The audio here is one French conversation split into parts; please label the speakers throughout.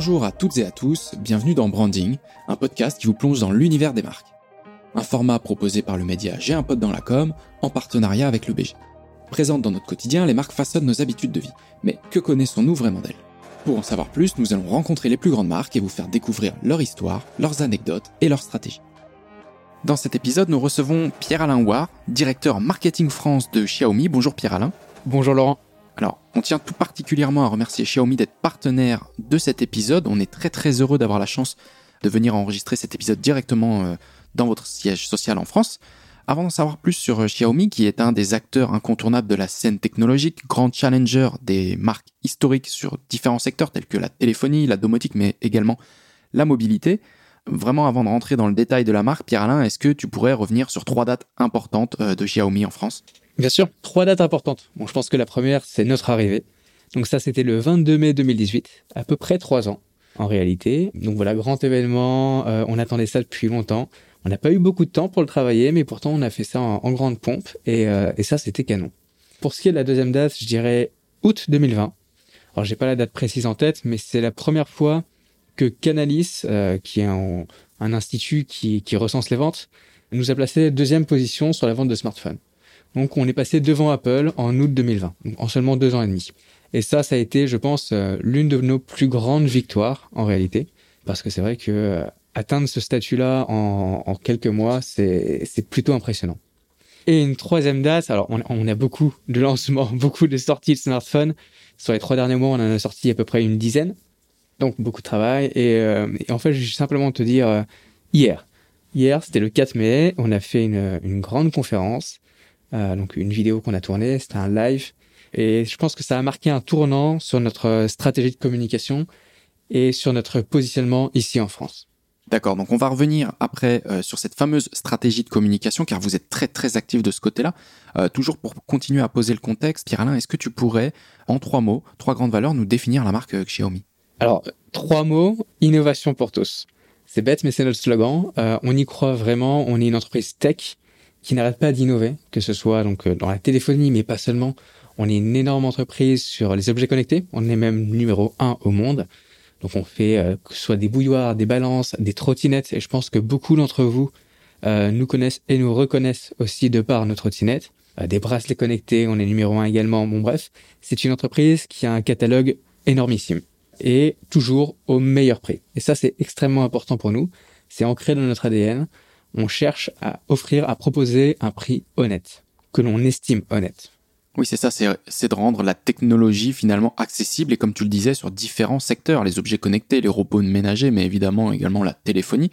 Speaker 1: Bonjour à toutes et à tous, bienvenue dans Branding, un podcast qui vous plonge dans l'univers des marques. Un format proposé par le média J'ai un pote dans la com, en partenariat avec le BG. Présentes dans notre quotidien, les marques façonnent nos habitudes de vie. Mais que connaissons-nous vraiment d'elles? Pour en savoir plus, nous allons rencontrer les plus grandes marques et vous faire découvrir leur histoire, leurs anecdotes et leurs stratégies. Dans cet épisode, nous recevons Pierre-Alain Ouard, directeur marketing France de Xiaomi. Bonjour Pierre-Alain.
Speaker 2: Bonjour Laurent.
Speaker 1: Alors, on tient tout particulièrement à remercier Xiaomi d'être partenaire de cet épisode. On est très très heureux d'avoir la chance de venir enregistrer cet épisode directement euh, dans votre siège social en France. Avant d'en savoir plus sur euh, Xiaomi, qui est un des acteurs incontournables de la scène technologique, grand challenger des marques historiques sur différents secteurs tels que la téléphonie, la domotique, mais également la mobilité, vraiment avant de rentrer dans le détail de la marque, Pierre-Alain, est-ce que tu pourrais revenir sur trois dates importantes euh, de Xiaomi en France?
Speaker 2: Bien sûr, trois dates importantes. Bon, je pense que la première, c'est notre arrivée. Donc ça, c'était le 22 mai 2018, à peu près trois ans en réalité. Donc voilà, grand événement, euh, on attendait ça depuis longtemps. On n'a pas eu beaucoup de temps pour le travailler, mais pourtant on a fait ça en, grande pompe et, euh, et ça, c'était canon. Pour ce qui est de la deuxième date, je dirais août 2020. Alors j'ai pas la date précise en tête, mais c'est la première fois que Canalis, euh, qui est un, un institut qui, qui recense les ventes, nous a placé deuxième position sur la vente de smartphones. Donc on est passé devant Apple en août 2020, en seulement deux ans et demi. Et ça, ça a été, je pense, euh, l'une de nos plus grandes victoires en réalité, parce que c'est vrai que euh, atteindre ce statut-là en, quelques mois, c'est plutôt impressionnant. Et une troisième date, alors on, a beaucoup de lancements, beaucoup de sorties de smartphones. Sur les trois derniers mois, on en a sorti à peu près une dizaine, donc beaucoup de travail. Et, euh, en fait, je vais simplement te dire, hier, hier, c'était le 4 mai, on a fait une, une grande conférence euh, donc une vidéo qu'on a tournée, c'était un live. Et je pense que ça a marqué un tournant sur notre stratégie de communication et sur notre positionnement ici en France.
Speaker 1: D'accord, donc on va revenir après euh, sur cette fameuse stratégie de communication, car vous êtes très très actif de ce côté-là. Euh, toujours pour continuer à poser le contexte, Pierre-Alain, est-ce que tu pourrais, en trois mots, trois grandes valeurs, nous définir la marque Xiaomi?
Speaker 2: Alors, trois mots, innovation pour tous. C'est bête, mais c'est notre slogan. on y croit vraiment, on est une entreprise tech qui n'arrête pas d'innover, que ce soit donc euh, dans la téléphonie, mais pas seulement. On est une énorme entreprise sur les objets connectés. On est même numéro un au monde. Donc on fait euh, que ce soit des bouilloires, des balances, des trottinettes. Et je pense que beaucoup d'entre vous euh, nous connaissent et nous reconnaissent aussi de par nos trottinettes. des bracelets connectés, on est numéro un également. Bon bref, c'est une entreprise qui a un catalogue énormissime et toujours au meilleur prix. Et ça c'est extrêmement important pour nous. C'est ancré dans notre ADN on cherche à offrir, à proposer un prix honnête, que l'on estime honnête.
Speaker 1: Oui, c'est ça, c'est de rendre la technologie finalement accessible et comme tu le disais, sur différents secteurs, les objets connectés, les robots ménagers, mais évidemment également la téléphonie.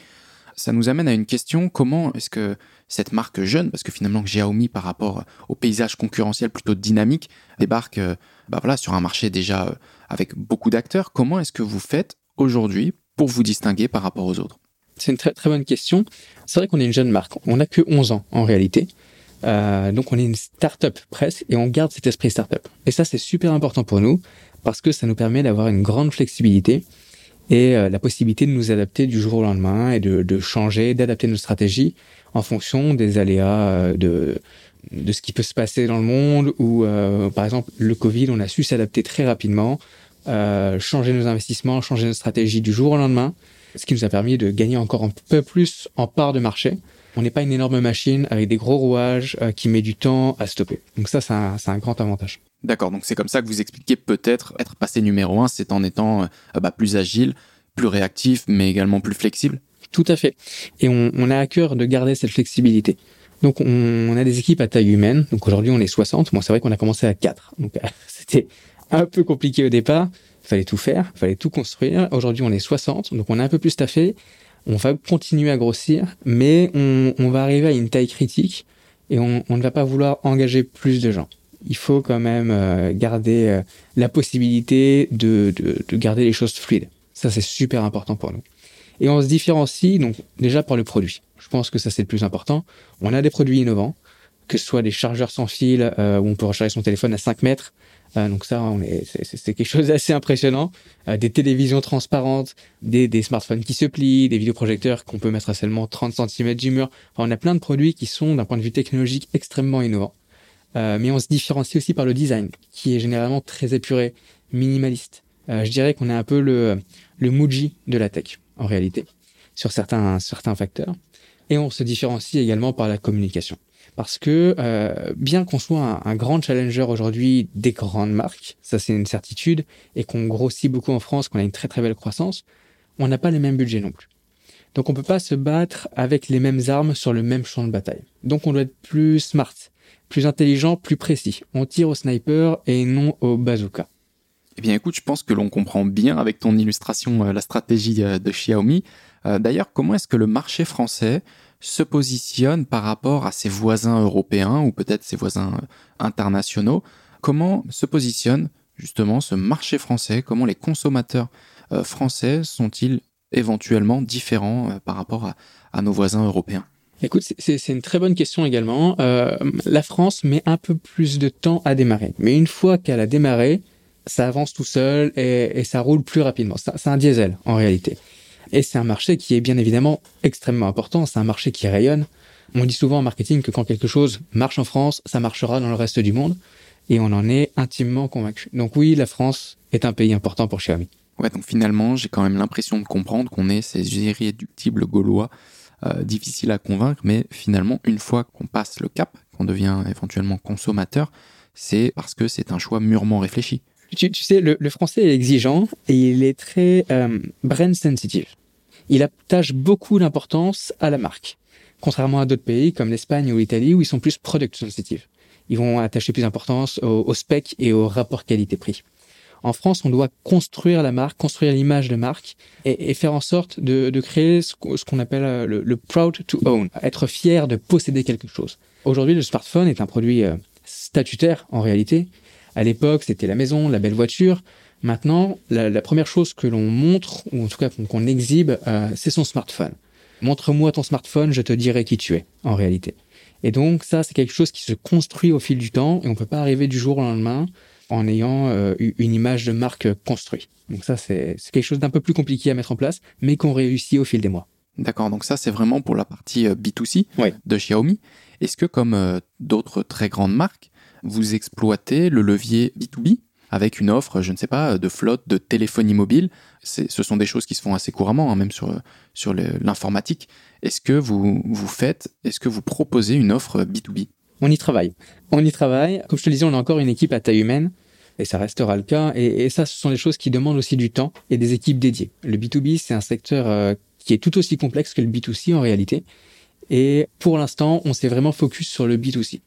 Speaker 1: Ça nous amène à une question, comment est-ce que cette marque jeune, parce que finalement Xiaomi par rapport au paysage concurrentiel plutôt dynamique, débarque euh, bah voilà, sur un marché déjà euh, avec beaucoup d'acteurs, comment est-ce que vous faites aujourd'hui pour vous distinguer par rapport aux autres?
Speaker 2: C'est une très, très bonne question. C'est vrai qu'on est une jeune marque. On n'a que 11 ans en réalité. Euh, donc on est une start-up presque et on garde cet esprit start-up. Et ça c'est super important pour nous parce que ça nous permet d'avoir une grande flexibilité et euh, la possibilité de nous adapter du jour au lendemain et de, changer, d'adapter nos stratégies en fonction des aléas euh, de, de ce qui peut se passer dans le monde ou par exemple le Covid, on a su s'adapter très rapidement, changer nos investissements, changer nos stratégies du jour au lendemain ce qui nous a permis de gagner encore un peu plus en part de marché. On n'est pas une énorme machine avec des gros rouages euh, qui met du temps à stopper. Donc ça, c'est un, grand avantage.
Speaker 1: D'accord, donc c'est comme ça que vous expliquez peut-être être passé numéro un, c'est en étant euh, bah, plus agile, plus réactif, mais également plus flexible.
Speaker 2: Tout à fait. Et on, a à cœur de garder cette flexibilité. Donc on, a des équipes à taille humaine. Donc aujourd'hui on est 60. Moi c'est vrai qu'on a commencé à 4. Donc c'était un peu compliqué au départ fallait tout faire, fallait tout construire. Aujourd'hui, on est 60, donc on est un peu plus staffé. On va continuer à grossir, mais on, va arriver à une taille critique et on, ne va pas vouloir engager plus de gens. Il faut quand même euh, garder euh, la possibilité de, de, garder les choses fluides. Ça, c'est super important pour nous. Et on se différencie donc déjà par le produit. Je pense que ça, c'est le plus important. On a des produits innovants, que ce soit des chargeurs sans fil euh, où on peut recharger son téléphone à 5 mètres, euh, donc ça, c'est, quelque chose d'assez impressionnant. Euh, des télévisions transparentes, des, des, smartphones qui se plient, des vidéoprojecteurs qu'on peut mettre à seulement 30 cm du mur. Enfin, on a plein de produits qui sont, d'un point de vue technologique, extrêmement innovants. Euh, mais on se différencie aussi par le design, qui est généralement très épuré, minimaliste. je dirais qu'on est un peu le, le Muji de la tech, en réalité, sur certains, certains facteurs. Et on se différencie également par la communication. Parce que euh, bien qu'on soit un, grand challenger aujourd'hui des grandes marques, ça c'est une certitude, et qu'on grossit beaucoup en France, qu'on a une très très belle croissance, on n'a pas les mêmes budgets non plus. Donc on peut pas se battre avec les mêmes armes sur le même champ de bataille. Donc on doit être plus smart, plus intelligent, plus précis. On tire au sniper et non au bazooka.
Speaker 1: Eh bien écoute, je pense que l'on comprend bien avec ton illustration euh, la stratégie euh, de Xiaomi. D'ailleurs, comment est-ce que le marché français se positionne par rapport à ses voisins européens ou peut-être ses voisins euh, internationaux Comment se positionne justement ce marché français? Comment les consommateurs euh, français sont-ils éventuellement différents par rapport à, nos voisins européens?
Speaker 2: Écoute, c'est une très bonne question également. la France met un peu plus de temps à démarrer, mais une fois qu'elle a démarré, ça avance tout seul et, et ça roule plus rapidement. C'est un diesel en réalité. Et c'est un marché qui est bien évidemment extrêmement important, c'est un marché qui rayonne. On dit souvent en marketing que quand quelque chose marche en France, ça marchera dans le reste du monde. Et on en est intimement convaincu. Donc oui, la France est un pays important pour Xiaomi.
Speaker 1: Ouais, donc finalement, j'ai quand même l'impression de comprendre qu'on est ces irréductibles gaulois euh, difficiles à convaincre, mais finalement, une fois qu'on passe le cap, qu'on devient éventuellement consommateur, c'est parce que c'est un choix mûrement réfléchi.
Speaker 2: Tu, sais, le, français est exigeant et il est très euh, brand sensitive. Il attache beaucoup d'importance à la marque, contrairement à d'autres pays comme l'Espagne ou l'Italie où ils sont plus product sensitive. Ils vont attacher plus d'importance au, spec et au rapport qualité-prix. En France, on doit construire la marque, construire l'image de marque et, faire en sorte de, créer ce, qu'on appelle euh, le, proud to own, être fier de posséder quelque chose. Aujourd'hui, le smartphone est un produit euh, statutaire en réalité à l'époque, c'était la maison, la belle voiture. Maintenant, la, première chose que l'on montre, ou en tout cas qu'on exhibe, euh, c'est son smartphone. Montre-moi ton smartphone, je te dirai qui tu es, en réalité. Et donc ça, c'est quelque chose qui se construit au fil du temps, et on peut pas arriver du jour au lendemain en ayant euh, une image de marque construite. Donc ça, c'est quelque chose d'un peu plus compliqué à mettre en place, mais qu'on réussit au fil des mois.
Speaker 1: D'accord, donc ça c'est vraiment pour la partie euh, B2C de Xiaomi. Est-ce que comme d'autres très grandes marques, vous exploitez le levier B2B avec une offre, je ne sais pas, de flotte de téléphonie mobile. Ce sont des choses qui se font assez couramment, hein, même sur, sur l'informatique. Est-ce que vous, vous faites, est-ce que vous proposez une offre B2B
Speaker 2: On y travaille. On y travaille. Comme je te le disais, on a encore une équipe à taille humaine et ça restera le cas. Et, ça, ce sont des choses qui demandent aussi du temps et des équipes dédiées. Le B2B, c'est un secteur euh, qui est tout aussi complexe que le B2C en réalité. Et pour l'instant, on s'est vraiment focus sur le B2C.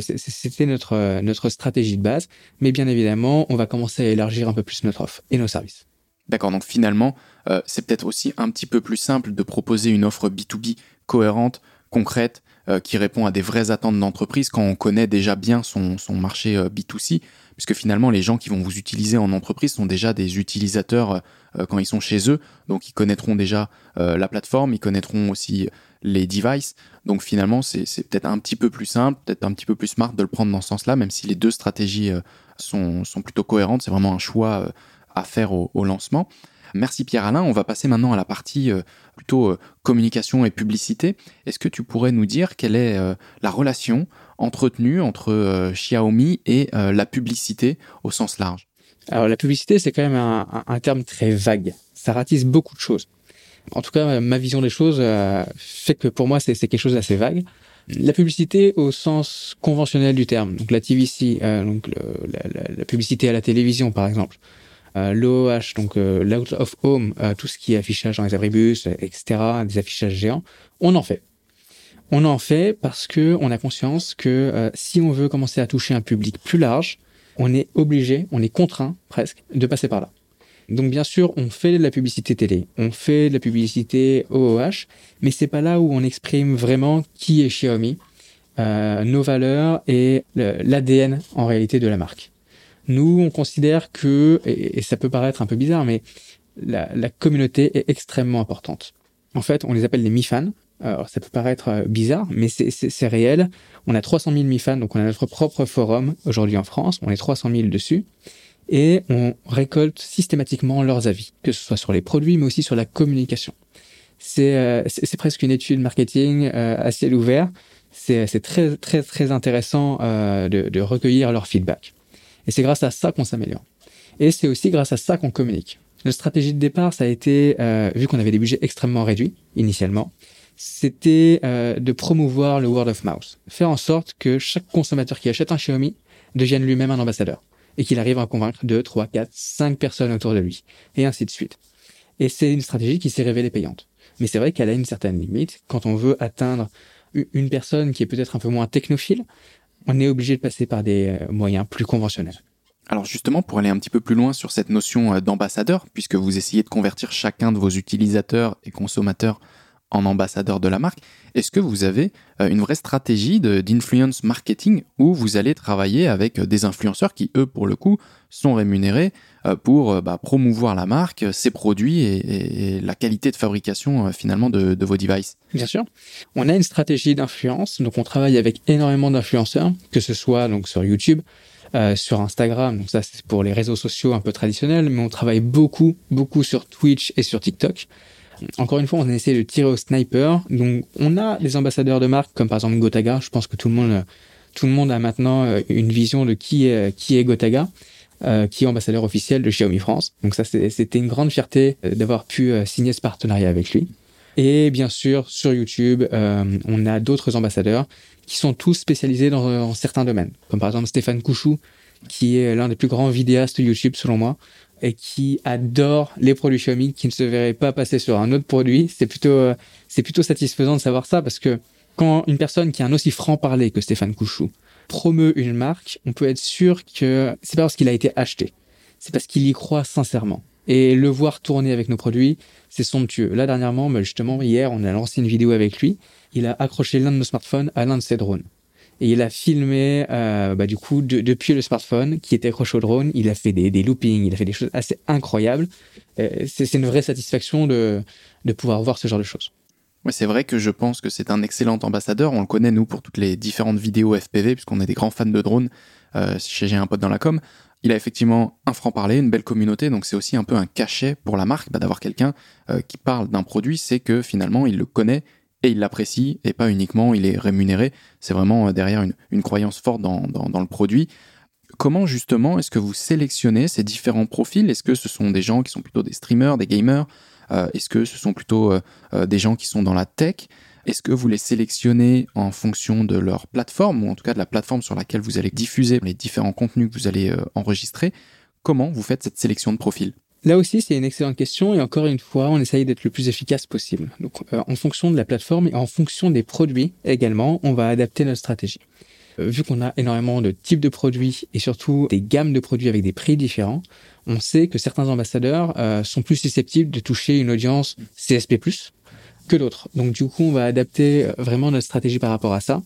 Speaker 2: C'était notre, notre stratégie de base. Mais bien évidemment, on va commencer à élargir un peu plus notre offre et nos services.
Speaker 1: D'accord, donc finalement, euh, c'est peut-être aussi un petit peu plus simple de proposer une offre B2B cohérente, concrète, euh, qui répond à des vraies attentes d'entreprise quand on connaît déjà bien son, son marché euh, B2C, puisque finalement les gens qui vont vous utiliser en entreprise sont déjà des utilisateurs quand ils sont chez eux, donc ils connaîtront déjà la plateforme, ils connaîtront aussi les devices. Donc finalement, c'est peut-être un petit peu plus simple, peut-être un petit peu plus smart de le prendre dans ce sens-là, même si les deux stratégies euh, sont, sont plutôt cohérentes. C'est vraiment un choix euh, à faire au, lancement. Merci Pierre-Alain. On va passer maintenant à la partie euh, plutôt communication et publicité. Est-ce que tu pourrais nous dire quelle est la relation entretenue entre Xiaomi et la publicité au sens large?
Speaker 2: Alors la publicité, c'est quand même un, un terme très vague. Ça ratisse beaucoup de choses. En tout cas, ma vision des choses euh, fait que pour moi, c'est quelque chose d'assez vague. La publicité au sens conventionnel du terme, donc la TVC, euh, donc la, publicité à la télévision par exemple, euh, l'OOH, donc euh, l'out of home, tout ce qui est affichage dans les abribus, etc., des affichages géants, on en fait. On en fait parce que on a conscience que si on veut commencer à toucher un public plus large, on est obligé, on est contraint presque de passer par là. Donc bien sûr, on fait de la publicité télé, on fait de la publicité OOH, mais c'est pas là où on exprime vraiment qui est Xiaomi, euh, nos valeurs et l'ADN en réalité de la marque. Nous, on considère que, et, ça peut paraître un peu bizarre, mais la, communauté est extrêmement importante. En fait, on les appelle les mi-fans. Alors, ça peut paraître euh, bizarre, mais c'est réel. On a 300 000 mi-fans, donc on a notre propre forum aujourd'hui en France. On est 300 000 dessus et on récolte systématiquement leurs avis, que ce soit sur les produits, mais aussi sur la communication. C'est euh, presque une étude marketing euh, à ciel ouvert. C'est très très très intéressant euh, de, de, recueillir leur feedback. Et c'est grâce à ça qu'on s'améliore. Et c'est aussi grâce à ça qu'on communique. Notre stratégie de départ, ça a été, euh, vu qu'on avait des budgets extrêmement réduits initialement, c'était euh, de promouvoir le word of mouth, faire en sorte que chaque consommateur qui achète un Xiaomi devienne lui-même un ambassadeur et qu'il arrive à convaincre deux, trois, quatre, cinq personnes autour de lui et ainsi de suite. Et c'est une stratégie qui s'est révélée payante. Mais c'est vrai qu'elle a une certaine limite. Quand on veut atteindre une personne qui est peut-être un peu moins technophile, on est obligé de passer par des euh, moyens plus conventionnels.
Speaker 1: Alors justement, pour aller un petit peu plus loin sur cette notion euh, d'ambassadeur, puisque vous essayez de convertir chacun de vos utilisateurs et consommateurs en ambassadeur de la marque, est-ce que vous avez euh, une vraie stratégie d'influence marketing où vous allez travailler avec des influenceurs qui, eux, pour le coup, sont rémunérés pour bah, promouvoir la marque, ses produits et, la qualité de fabrication finalement de, vos devices?
Speaker 2: Bien sûr. On a une stratégie d'influence, donc on travaille avec énormément d'influenceurs, que ce soit sur YouTube, euh, sur Instagram, donc ça c'est pour les réseaux sociaux un peu traditionnels, mais on travaille beaucoup, beaucoup sur Twitch et sur TikTok. Encore une fois, on essaie de tirer au sniper. Donc, on a des ambassadeurs de marque comme par exemple Gotaga. Je pense que tout le monde, tout le monde a maintenant euh, une vision de qui est, qui est Gotaga, euh, qui est ambassadeur officiel de Xiaomi France. Donc ça, c'était une grande fierté d'avoir pu signer ce partenariat avec lui. Et bien sûr, sur YouTube, on a d'autres ambassadeurs qui sont tous spécialisés dans, certains domaines, comme par exemple Stéphane Couchou, qui est l'un des plus grands vidéastes YouTube selon moi, et qui adore les produits Xiaomi, qui ne se verrait pas passer sur un autre produit. C'est plutôt, euh, c'est plutôt satisfaisant de savoir ça parce que quand une personne qui a un aussi franc parler que Stéphane Couchou promeut une marque, on peut être sûr que c'est pas parce qu'il a été acheté, c'est parce qu'il y croit sincèrement. Et le voir tourner avec nos produits, c'est somptueux. Là, dernièrement, bah, justement, hier, on a lancé une vidéo avec lui. Il a accroché l'un de nos smartphones à l'un de ses drones. Et il a filmé, euh, bah, du coup, depuis le smartphone qui était accroché au drone, il a fait des, loopings, il a fait des choses assez incroyables. C'est une vraie satisfaction de, pouvoir voir ce genre de choses.
Speaker 1: Ouais, c'est vrai que je pense que c'est un excellent ambassadeur. On le connaît, nous, pour toutes les différentes vidéos FPV, puisqu'on est des grands fans de drones euh, chez J'ai un pote dans la com il a effectivement un franc-parler, une belle communauté, donc c'est aussi un peu un cachet pour la marque bah, d'avoir quelqu'un euh, qui parle d'un produit, c'est que finalement il le connaît et il l'apprécie, et pas uniquement il est rémunéré, c'est vraiment euh, derrière une, croyance forte dans, le produit. Comment justement est-ce que vous sélectionnez ces différents profils? Est-ce que ce sont des gens qui sont plutôt des streamers, des gamers? Euh, Est-ce que ce sont plutôt des gens qui sont dans la tech? Est-ce que vous les sélectionnez en fonction de leur plateforme, ou en tout cas de la plateforme sur laquelle vous allez diffuser les différents contenus que vous allez euh, enregistrer? Comment vous faites cette sélection de profils?
Speaker 2: Là aussi, c'est une excellente question et encore une fois, on essaye d'être le plus efficace possible. Donc, euh, en fonction de la plateforme et en fonction des produits également, on va adapter notre stratégie. Euh, vu qu'on a énormément de types de produits et surtout des gammes de produits avec des prix différents, on sait que certains ambassadeurs sont plus susceptibles de toucher une audience CSP+, que d'autres. Donc du coup, on va adapter euh, vraiment notre stratégie par rapport à ça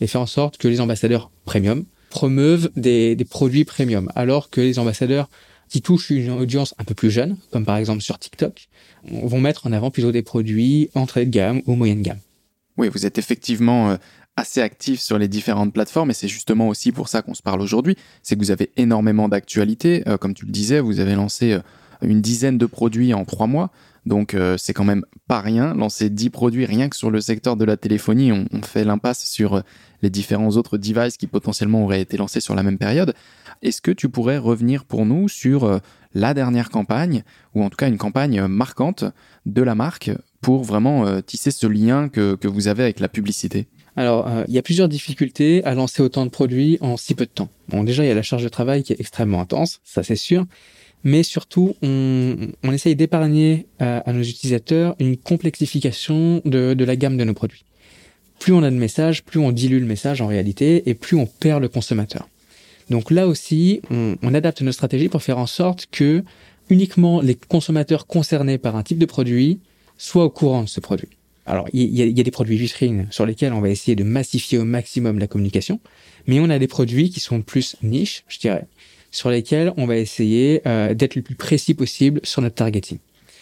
Speaker 2: et faire en sorte que les ambassadeurs premium promeuvent des, produits premium, alors que les ambassadeurs qui touchent une audience un peu plus jeune, comme par exemple sur TikTok, vont mettre en avant plutôt des produits entrée de gamme ou moyenne gamme.
Speaker 1: Oui, vous êtes effectivement euh, assez actif sur les différentes plateformes et c'est justement aussi pour ça qu'on se parle aujourd'hui. C'est que vous avez énormément d'actualités. Euh, comme tu le disais, vous avez lancé une dizaine de produits en trois mois. Donc euh, c'est quand même pas rien. Lancer 10 produits rien que sur le secteur de la téléphonie, on, fait l'impasse sur euh, les différents autres devices qui potentiellement auraient été lancés sur la même période. Est-ce que tu pourrais revenir pour nous sur euh, la dernière campagne, ou en tout cas une campagne marquante de la marque pour vraiment tisser ce lien que, que, vous avez avec la publicité?
Speaker 2: Alors, il y a plusieurs difficultés à lancer autant de produits en si peu de temps. Bon, déjà, il y a la charge de travail qui est extrêmement intense, ça c'est sûr mais surtout, on, on essaye d'épargner à, à, nos utilisateurs une complexification de, de la gamme de nos produits. Plus on a de messages, plus on dilue le message en réalité, et plus on perd le consommateur. Donc là aussi, on, on adapte nos stratégies pour faire en sorte que uniquement les consommateurs concernés par un type de produit soient au courant de ce produit. Alors, il y, y, a des produits vitrines sur lesquels on va essayer de massifier au maximum la communication, mais on a des produits qui sont plus niches, je dirais, sur lesquels on va essayer euh, d'être le plus précis possible sur notre targeting.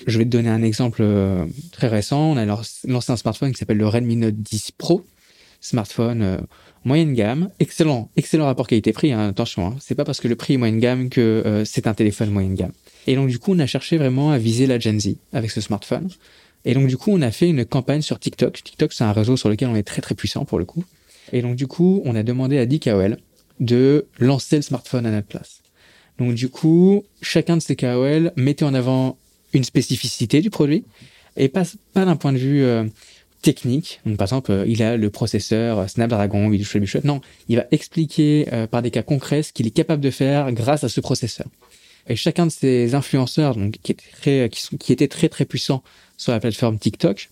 Speaker 2: Je vais te donner un exemple euh, très récent. On a lancé un smartphone qui s'appelle le Redmi Note 10 Pro, smartphone euh, moyenne gamme, excellent, excellent rapport qualité-prix. Hein, attention, hein. c'est pas parce que le prix est moyenne gamme que c'est un téléphone moyenne gamme. Et donc du coup, on a cherché vraiment à viser la Gen Z avec ce smartphone. Et donc du coup, on a fait une campagne sur TikTok. TikTok, c'est un réseau sur lequel on est très très puissant pour le coup. Et donc du coup, on a demandé à DKOL de lancer le smartphone à notre place. Donc du coup, chacun de ces KOL mettait en avant une spécificité du produit et pas, pas d'un point de vue euh, technique. Donc, par exemple, euh, il a le processeur Snapdragon 8 Non, il va expliquer euh, par des cas concrets ce qu'il est capable de faire grâce à ce processeur. Et chacun de ces influenceurs, donc qui étaient très, qui, sont, qui étaient très très puissants sur la plateforme TikTok,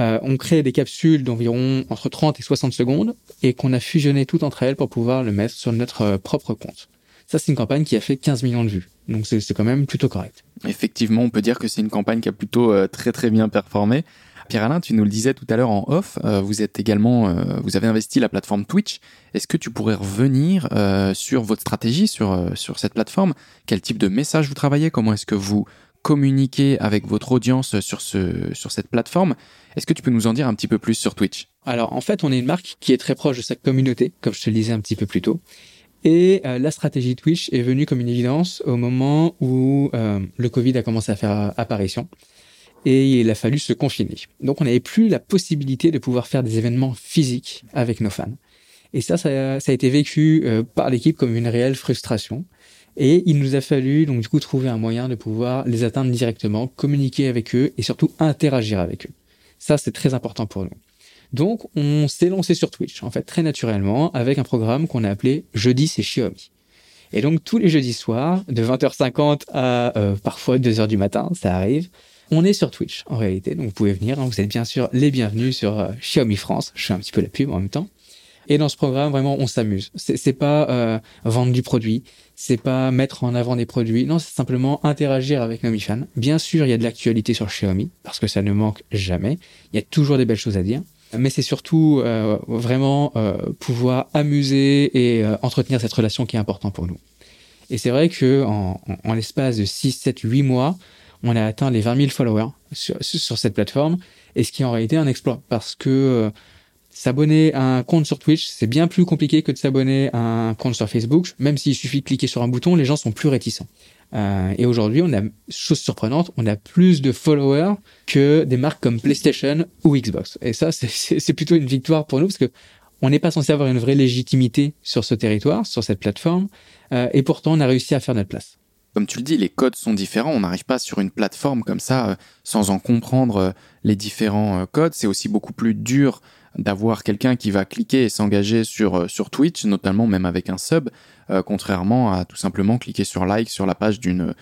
Speaker 2: euh, ont créé des capsules d'environ entre 30 et 60 secondes et qu'on a fusionné tout entre elles pour pouvoir le mettre sur notre propre compte. Ça, c'est une campagne qui a fait 15 millions de vues. Donc c'est quand même plutôt correct.
Speaker 1: Effectivement, on peut dire que c'est une campagne qui a plutôt euh, très très bien performé. Pierre-Alain, tu nous le disais tout à l'heure en off, euh, vous êtes également, euh, vous avez investi la plateforme Twitch. Est-ce que tu pourrais revenir sur votre stratégie sur cette plateforme? Quel type de message vous travaillez? Comment est-ce que vous communiquez avec votre audience sur ce sur cette plateforme? Est-ce que tu peux nous en dire un petit peu plus sur Twitch?
Speaker 2: Alors en fait, on est une marque qui est très proche de sa communauté, comme je te le disais un petit peu plus tôt. Et euh, la stratégie Twitch est venue comme une évidence au moment où euh, le Covid a commencé à faire apparition et il a fallu se confiner. Donc on n'avait plus la possibilité de pouvoir faire des événements physiques avec nos fans. Et ça, ça, a été vécu euh, par l'équipe comme une réelle frustration. Et il nous a fallu donc du coup trouver un moyen de pouvoir les atteindre directement, communiquer avec eux et surtout interagir avec eux. Ça, c'est très important pour nous. Donc, on s'est lancé sur Twitch, en fait, très naturellement, avec un programme qu'on a appelé Jeudi, c'est Xiaomi. Et donc, tous les jeudis soirs, de 20h50 à euh, parfois 2h du matin, ça arrive, on est sur Twitch, en réalité. Donc, vous pouvez venir, hein, vous êtes bien sûr les bienvenus sur euh, Xiaomi France. Je fais un petit peu la pub en même temps. Et dans ce programme, vraiment, on s'amuse. C'est pas euh, vendre du produit, c'est pas mettre en avant des produits. Non, c'est simplement interagir avec nos mi-fans. Bien sûr, il y a de l'actualité sur Xiaomi, parce que ça ne manque jamais. Il y a toujours des belles choses à dire mais c'est surtout euh, vraiment pouvoir amuser et entretenir cette relation qui est important pour nous. Et c'est vrai que en, en, l'espace de 6, 7, 8 mois, on a atteint les 20 000 followers sur, sur cette plateforme, et ce qui est en réalité un exploit, parce que s'abonner à un compte sur Twitch, c'est bien plus compliqué que de s'abonner à un compte sur Facebook, même s'il suffit de cliquer sur un bouton, les gens sont plus réticents. Euh, et aujourd'hui, on a, chose surprenante, on a plus de followers que des marques comme PlayStation ou Xbox. Et ça, c'est plutôt une victoire pour nous parce que on n'est pas censé avoir une vraie légitimité sur ce territoire, sur cette plateforme, euh, et pourtant on a réussi à faire notre place.
Speaker 1: Comme tu le dis, les codes sont différents. On n'arrive pas sur une plateforme comme ça euh, sans en comprendre euh, les différents euh, codes. C'est aussi beaucoup plus dur d'avoir quelqu'un qui va cliquer et s'engager sur, Twitch, notamment même avec un sub, contrairement à tout simplement cliquer sur like sur la page d'une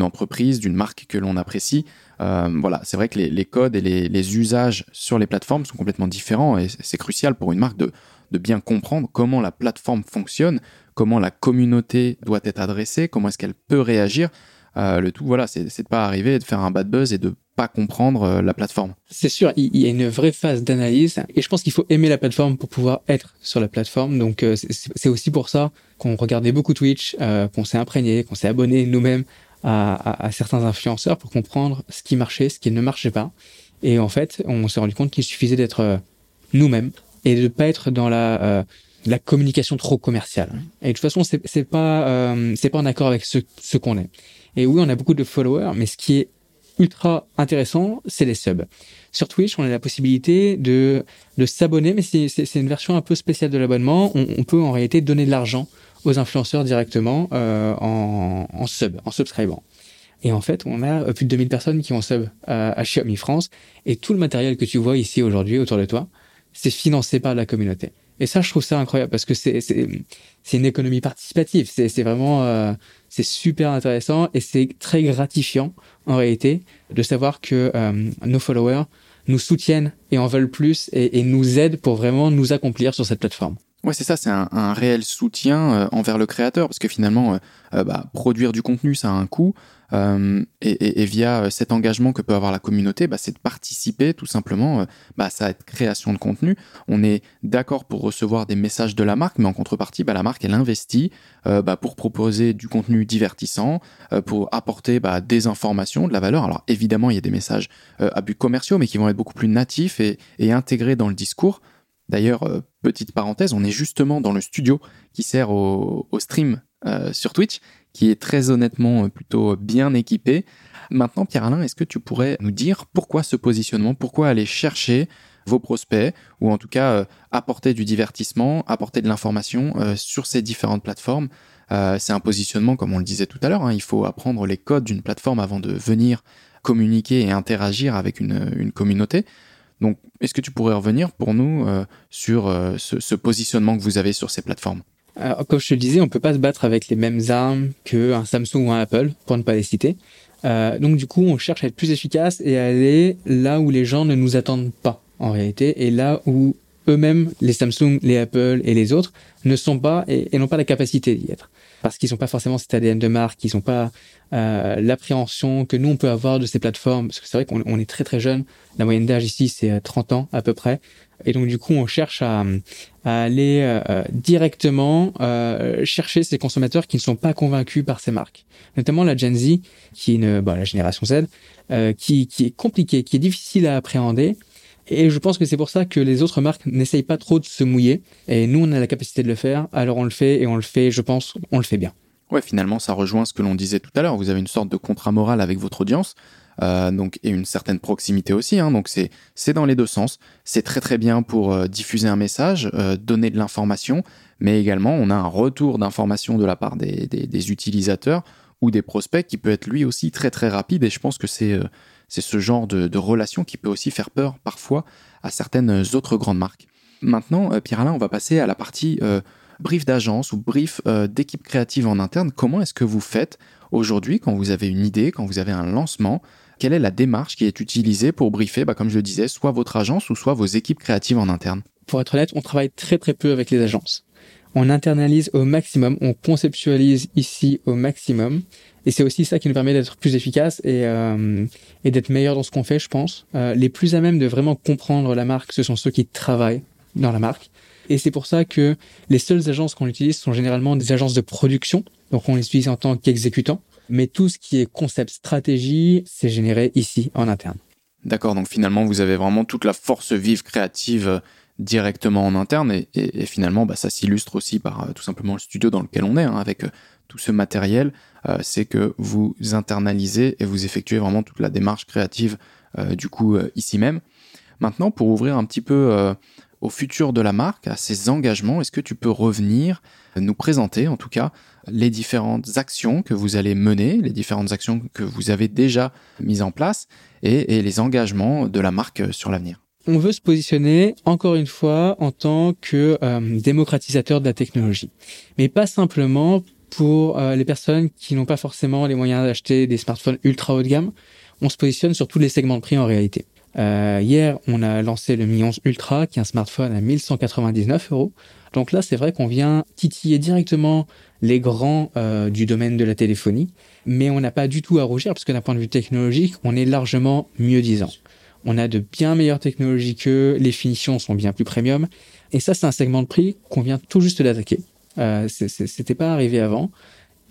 Speaker 1: entreprise, d'une marque que l'on apprécie. voilà, c'est vrai que les, codes et les, usages sur les plateformes sont complètement différents et c'est crucial pour une marque de bien comprendre comment la plateforme fonctionne, comment la communauté doit être adressée, comment est-ce qu'elle peut réagir. Euh, le tout, voilà, c'est de pas arriver de faire un bad buzz et de pas comprendre euh, la plateforme.
Speaker 2: C'est sûr, il y a une vraie phase d'analyse et je pense qu'il faut aimer la plateforme pour pouvoir être sur la plateforme. Donc euh, c'est aussi pour ça qu'on regardait beaucoup Twitch, qu'on s'est imprégné, qu'on s'est abonné nous-mêmes à, à, certains influenceurs pour comprendre ce qui marchait, ce qui ne marchait pas. Et en fait, on s'est rendu compte qu'il suffisait d'être nous-mêmes et de pas être dans la la communication trop commerciale. Et de toute façon, c'est, c'est pas euh, c'est pas en accord avec ce, ce qu'on est. Et oui, on a beaucoup de followers, mais ce qui est ultra intéressant, c'est les subs. Sur Twitch, on a la possibilité de de s'abonner, mais c'est, c'est, c'est une version un peu spéciale de l'abonnement. On, on, peut en réalité donner de l'argent aux influenceurs directement euh, en, en sub, en subscribant. Et en fait, on a plus de 2000 personnes qui ont sub à, à Xiaomi France. Et tout le matériel que tu vois ici aujourd'hui autour de toi, c'est financé par la communauté. Et ça, je trouve ça incroyable parce que c'est c'est une économie participative. C'est c'est vraiment euh, c'est super intéressant et c'est très gratifiant en réalité de savoir que euh, nos followers nous soutiennent et en veulent plus et, et nous aident pour vraiment nous accomplir sur cette plateforme.
Speaker 1: Ouais, c'est ça, c'est un, réel soutien euh, envers le créateur, parce que finalement, euh, euh, bah, produire du contenu, ça a un coût, et, via cet engagement que peut avoir la communauté, bah, c'est de participer tout simplement bah, à cette création de contenu. On est d'accord pour recevoir des messages de la marque, mais en contrepartie, bah, la marque, elle investit pour proposer du contenu divertissant, pour apporter des informations, de la valeur. Alors évidemment, il y a des messages à but commerciaux, mais qui vont être beaucoup plus natifs et intégrés dans le discours. D'ailleurs, euh, petite parenthèse, on est justement dans le studio qui sert au, stream euh, sur Twitch, qui est très honnêtement euh, plutôt bien équipé. Maintenant, Pierre-Alain, est-ce que tu pourrais nous dire pourquoi ce positionnement, pourquoi aller chercher vos prospects ou en tout cas apporter du divertissement, apporter de l'information sur ces différentes plateformes? C'est un positionnement, comme on le disait tout à l'heure, hein, il faut apprendre les codes d'une plateforme avant de venir communiquer et interagir avec une communauté. Donc, est-ce que tu pourrais revenir pour nous sur ce, ce positionnement que vous avez sur ces plateformes?
Speaker 2: Alors, comme je te le disais, on peut pas se battre avec les mêmes armes qu'un Samsung ou un Apple, pour ne pas les citer. Euh, donc du coup, on cherche à être plus efficace et à aller là où les gens ne nous attendent pas en réalité, et là où eux-mêmes, les Samsung, les Apple et les autres, ne sont pas et, n'ont pas la capacité d'y être. Parce qu'ils n'ont pas forcément cet ADN de marque, ils n'ont pas euh, l'appréhension que nous, on peut avoir de ces plateformes. Parce que c'est vrai qu'on est très très jeune. La moyenne d'âge ici, c'est 30 ans à peu près. Et donc du coup, on cherche à, à aller euh, directement euh, chercher ces consommateurs qui ne sont pas convaincus par ces marques. Notamment la Gen Z, qui bah, la génération Z, euh, qui, qui est compliquée, qui est difficile à appréhender. Et je pense que c'est pour ça que les autres marques n'essayent pas trop de se mouiller. Et nous, on a la capacité de le faire. Alors on le fait et on le fait, je pense, on le fait bien.
Speaker 1: Ouais, finalement, ça rejoint ce que l'on disait tout à l'heure. Vous avez une sorte de contrat moral avec votre audience. Euh, donc et une certaine proximité aussi. Hein, donc c'est dans les deux sens. C'est très très bien pour euh, diffuser un message, euh, donner de l'information, mais également on a un retour d'information de la part des, des, utilisateurs ou des prospects qui peut être lui aussi très très rapide. Et je pense que c'est c'est ce genre de, relation qui peut aussi faire peur parfois à certaines autres grandes marques. Maintenant, Pierre-Alain, on va passer à la partie brief d'agence ou brief d'équipe créative en interne. Comment est-ce que vous faites aujourd'hui quand vous avez une idée, quand vous avez un lancement? Quelle est la démarche qui est utilisée pour briefer, bah, comme je le disais, soit votre agence ou soit vos équipes créatives en interne?
Speaker 2: Pour être honnête, on travaille très très peu avec les agences. On internalise au maximum, on conceptualise ici au maximum. Et c'est aussi ça qui nous permet d'être plus efficace et, euh, et d'être meilleur dans ce qu'on fait, je pense. Euh, les plus à même de vraiment comprendre la marque, ce sont ceux qui travaillent dans la marque. Et c'est pour ça que les seules agences qu'on utilise sont généralement des agences de production. Donc on les utilise en tant qu'exécutants mais tout ce qui est concept stratégie, c'est généré ici en interne.
Speaker 1: D'accord, donc finalement vous avez vraiment toute la force vive créative euh, directement en interne et, finalement bah, ça s'illustre aussi par euh, tout simplement le studio dans lequel on est hein, avec euh, tout ce matériel, c'est que vous internalisez et vous effectuez vraiment toute la démarche créative du coup ici même. Maintenant pour ouvrir un petit peu au futur de la marque, à ses engagements, est-ce que tu peux revenir nous présenter en tout cas les différentes actions que vous allez mener, les différentes actions que vous avez déjà mises en place et, les engagements de la marque sur l'avenir?
Speaker 2: On veut se positionner encore une fois en tant que euh, démocratisateur de la technologie, mais pas simplement pour euh, les personnes qui n'ont pas forcément les moyens d'acheter des smartphones ultra haut de gamme. On se positionne sur tous les segments de prix en réalité. Euh, hier, on a lancé le Mi 11 Ultra, qui est un smartphone à 1199 euros. Donc là, c'est vrai qu'on vient titiller directement les grands euh, du domaine de la téléphonie, mais on n'a pas du tout à rougir parce que d'un point de vue technologique, on est largement mieux disant. On a de bien meilleures technologies que les finitions sont bien plus premium, et ça, c'est un segment de prix qu'on vient tout juste d'attaquer. Euh, C'était pas arrivé avant,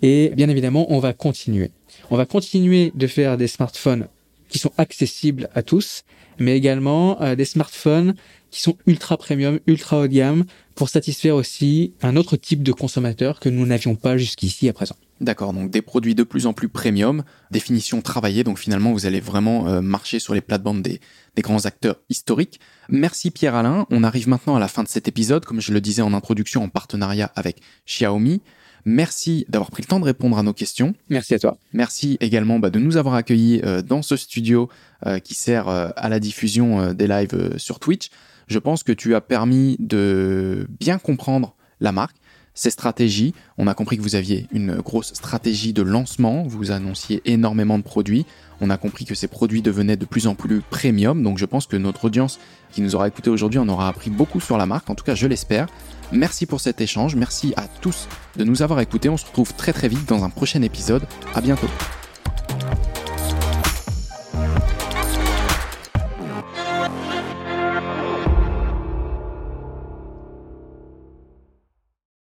Speaker 2: et bien évidemment, on va continuer. On va continuer de faire des smartphones qui sont accessibles à tous, mais également euh, des smartphones qui sont ultra premium, ultra haut de gamme, pour satisfaire aussi un autre type de consommateur que nous n'avions pas jusqu'ici à présent.
Speaker 1: D'accord, donc des produits de plus en plus premium, définition travaillée, donc finalement vous allez vraiment euh, marcher sur les plates-bandes des, des grands acteurs historiques. Merci Pierre-Alain, on arrive maintenant à la fin de cet épisode, comme je le disais en introduction, en partenariat avec Xiaomi. Merci d'avoir pris le temps de répondre à nos questions.
Speaker 2: Merci à toi.
Speaker 1: Merci également bah, de nous avoir accueillis euh, dans ce studio euh, qui sert à la diffusion des lives sur Twitch. Je pense que tu as permis de bien comprendre la marque, ses stratégies. On a compris que vous aviez une grosse stratégie de lancement, vous annonciez énormément de produits. On a compris que ces produits devenaient de plus en plus premium, donc je pense que notre audience qui nous aura écouté aujourd'hui en aura appris beaucoup sur la marque, en tout cas je l'espère. Merci pour cet échange, merci à tous de nous avoir écoutés, on se retrouve très très vite dans un prochain épisode, à bientôt.